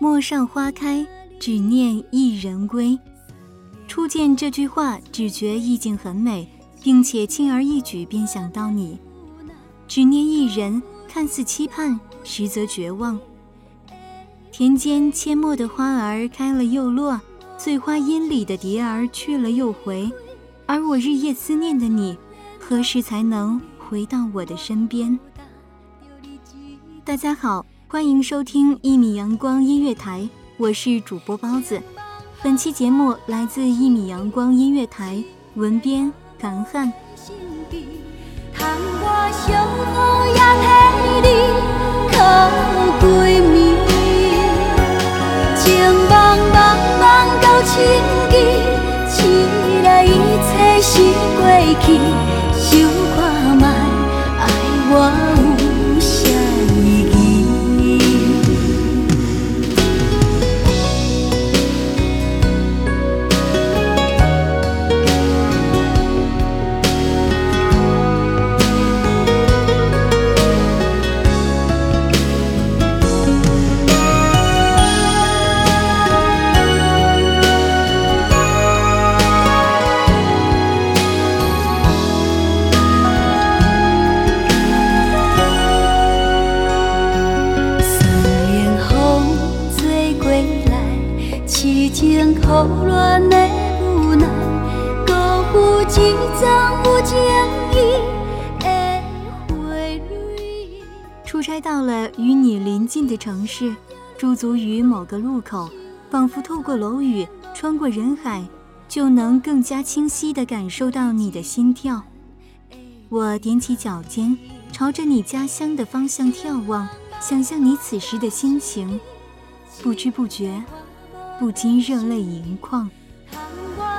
陌上花开，只念一人归。初见这句话，只觉意境很美，并且轻而易举便想到你。只念一人，看似期盼，实则绝望。田间阡陌的花儿开了又落，醉花阴里的蝶儿去了又回，而我日夜思念的你，何时才能回到我的身边？大家好，欢迎收听一米阳光音乐台，我是主播包子。本期节目来自一米阳光音乐台，文编韩汉。窗我相好也替你靠闺蜜，情茫茫茫到深更，醒来一切是过去，想看卖爱我。到了与你临近的城市，驻足于某个路口，仿佛透过楼宇，穿过人海，就能更加清晰地感受到你的心跳。我踮起脚尖，朝着你家乡的方向眺望，想象你此时的心情，不知不觉，不禁热泪盈眶。我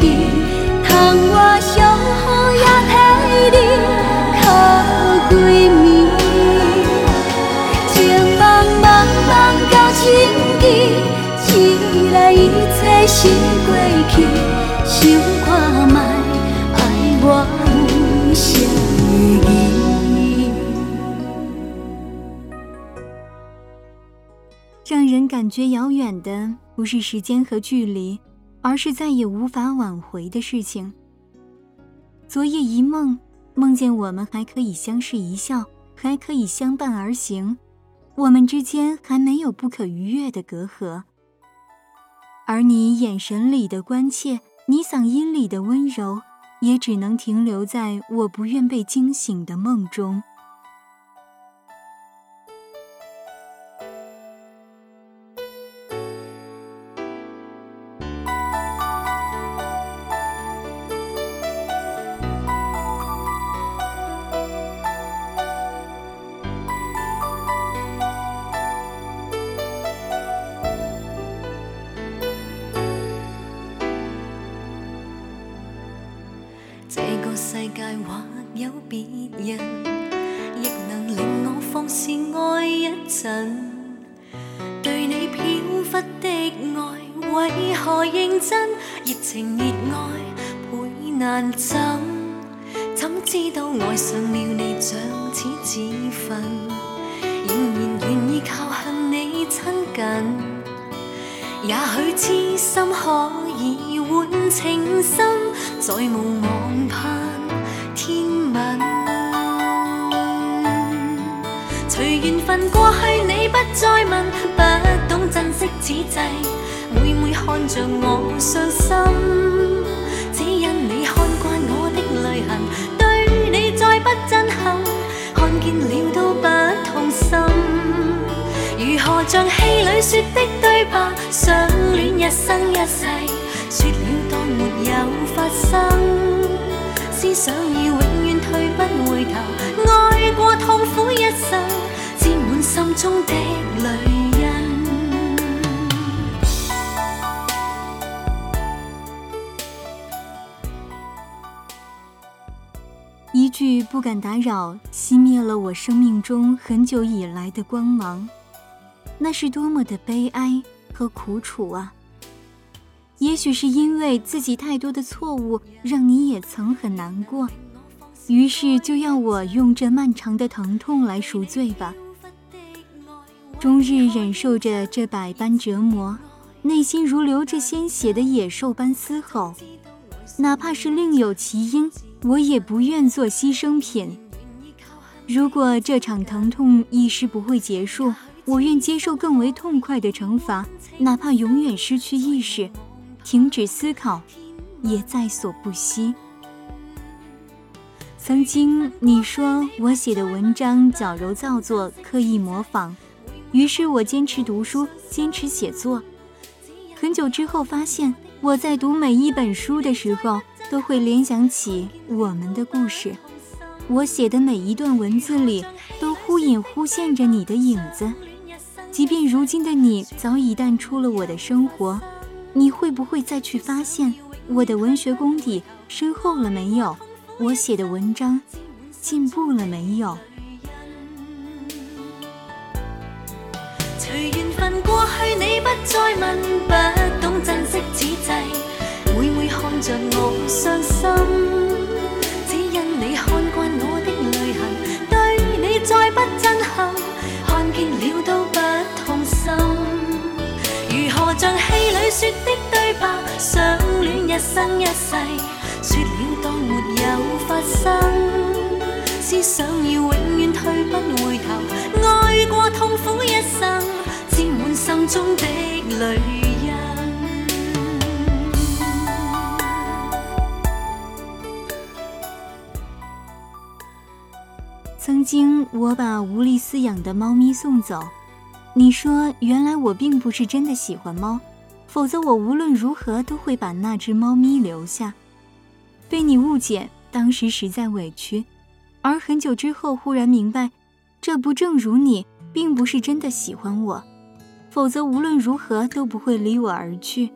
觉遥远的不是时间和距离，而是再也无法挽回的事情。昨夜一梦，梦见我们还可以相视一笑，还可以相伴而行，我们之间还没有不可逾越的隔阂。而你眼神里的关切，你嗓音里的温柔，也只能停留在我不愿被惊醒的梦中。为何认真？热情热爱倍难枕。怎知道爱上了你像似自焚，仍然愿意靠向你亲近。也許痴心可以換情深，再無望盼天吻。隨緣分過去，你不再問，不懂珍惜此際，会看着我伤心，只因你看惯我的泪痕，对你再不震撼，看见了都不痛心。如何像戏里说的对白，相恋一生一世，说了当没有发生，思想已永远退不回头，爱过痛苦一生，沾满心中的泪句不敢打扰，熄灭了我生命中很久以来的光芒。那是多么的悲哀和苦楚啊！也许是因为自己太多的错误，让你也曾很难过，于是就要我用这漫长的疼痛来赎罪吧。终日忍受着这百般折磨，内心如流着鲜血的野兽般嘶吼，哪怕是另有其因，我也不愿做牺牲品。如果这场疼痛一时不会结束，我愿接受更为痛快的惩罚，哪怕永远失去意识，停止思考，也在所不惜。曾经你说我写的文章矫揉造作，刻意模仿，于是我坚持读书，坚持写作。很久之后发现，我在读每一本书的时候，都会联想起我们的故事。我写的每一段文字里，都忽隐忽现着你的影子。即便如今的你早已淡出了我的生活，你会不会再去发现我的文学功底深厚了没有？我写的文章进步了没有？随缘分过去，你不再问，不懂珍惜，着我伤心，只因你看惯我的泪痕，对你再不震撼，看见了都不痛心。如何像戏里说的对白，相恋一生一世，说了当没有发生。思想要永远退不回头，爱过痛苦一生，沾满心中的泪我把无力饲养的猫咪送走，你说原来我并不是真的喜欢猫，否则我无论如何都会把那只猫咪留下。被你误解，当时实在委屈，而很久之后忽然明白，这不正如你并不是真的喜欢我，否则无论如何都不会离我而去。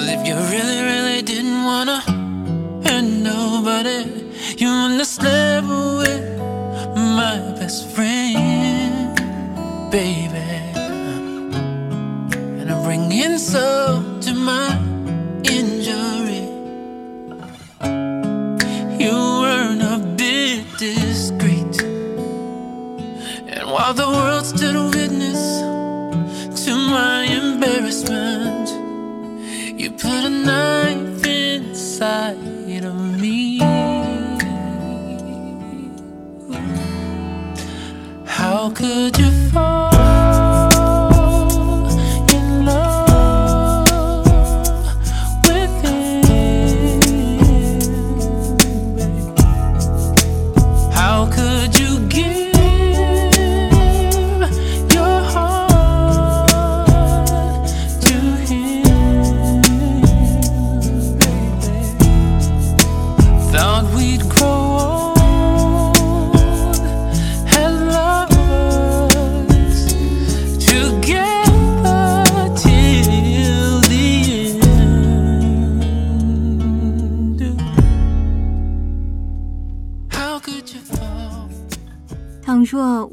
Cause if you really, really didn't wanna hurt nobody, you must live with my best friend, baby. And I'm bringing soul to my injury. You weren't a bit discreet, and while the world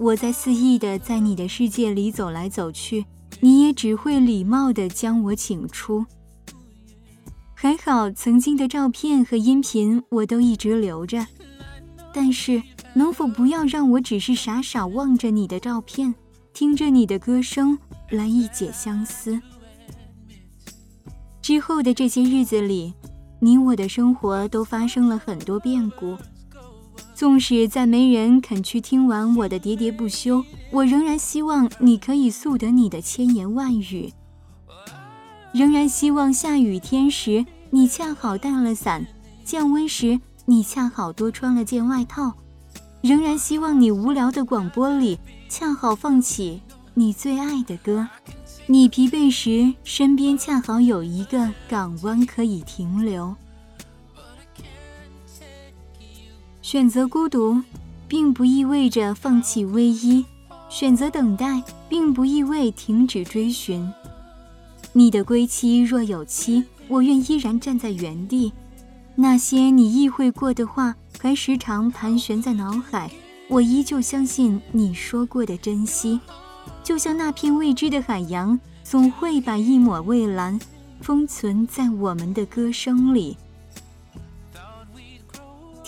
我在肆意的在你的世界里走来走去，你也只会礼貌的将我请出。还好，曾经的照片和音频我都一直留着，但是能否不要让我只是傻傻望着你的照片，听着你的歌声来一解相思？之后的这些日子里，你我的生活都发生了很多变故。纵使再没人肯去听完我的喋喋不休，我仍然希望你可以诉得你的千言万语，仍然希望下雨天时你恰好带了伞，降温时你恰好多穿了件外套，仍然希望你无聊的广播里恰好放起你最爱的歌，你疲惫时身边恰好有一个港湾可以停留。选择孤独，并不意味着放弃唯一；选择等待，并不意味停止追寻。你的归期若有期，我愿依然站在原地。那些你意会过的话，还时常盘旋在脑海。我依旧相信你说过的珍惜，就像那片未知的海洋，总会把一抹蔚蓝封存在我们的歌声里。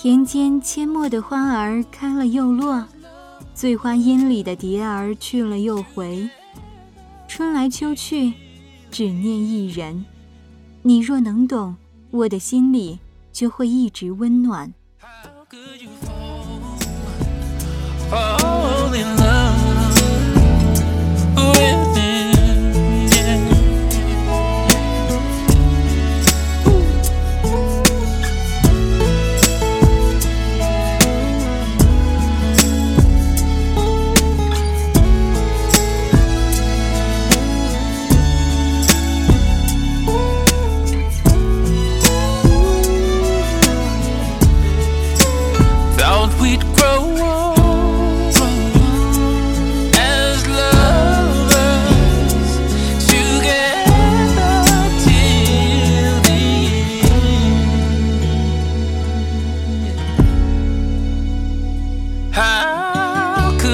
田间阡陌的花儿开了又落，醉花阴里的蝶儿去了又回。春来秋去，只念一人。你若能懂，我的心里就会一直温暖。